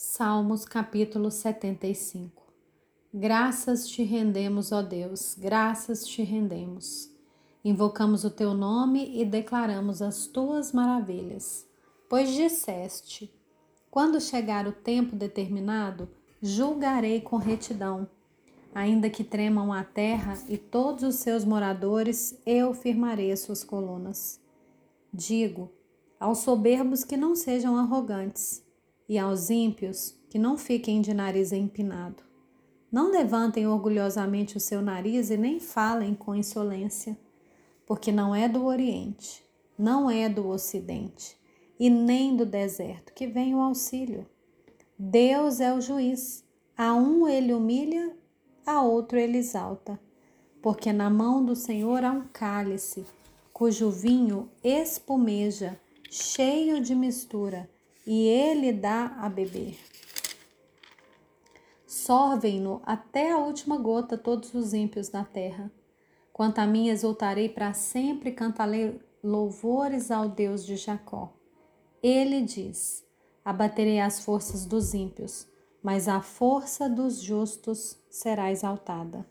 Salmos capítulo 75 Graças te rendemos, ó Deus, graças te rendemos. Invocamos o teu nome e declaramos as tuas maravilhas. Pois disseste: Quando chegar o tempo determinado, julgarei com retidão. Ainda que tremam a terra e todos os seus moradores, eu firmarei as suas colunas. Digo aos soberbos que não sejam arrogantes e aos ímpios que não fiquem de nariz empinado. Não levantem orgulhosamente o seu nariz e nem falem com insolência, porque não é do Oriente, não é do Ocidente e nem do deserto que vem o auxílio. Deus é o juiz, a um ele humilha, a outro ele exalta, porque na mão do Senhor há um cálice, cujo vinho espumeja, cheio de mistura e ele dá a beber. Sorvem-no até a última gota todos os ímpios da terra. Quanto a mim, exultarei para sempre, cantarei louvores ao Deus de Jacó. Ele diz: Abaterei as forças dos ímpios, mas a força dos justos será exaltada.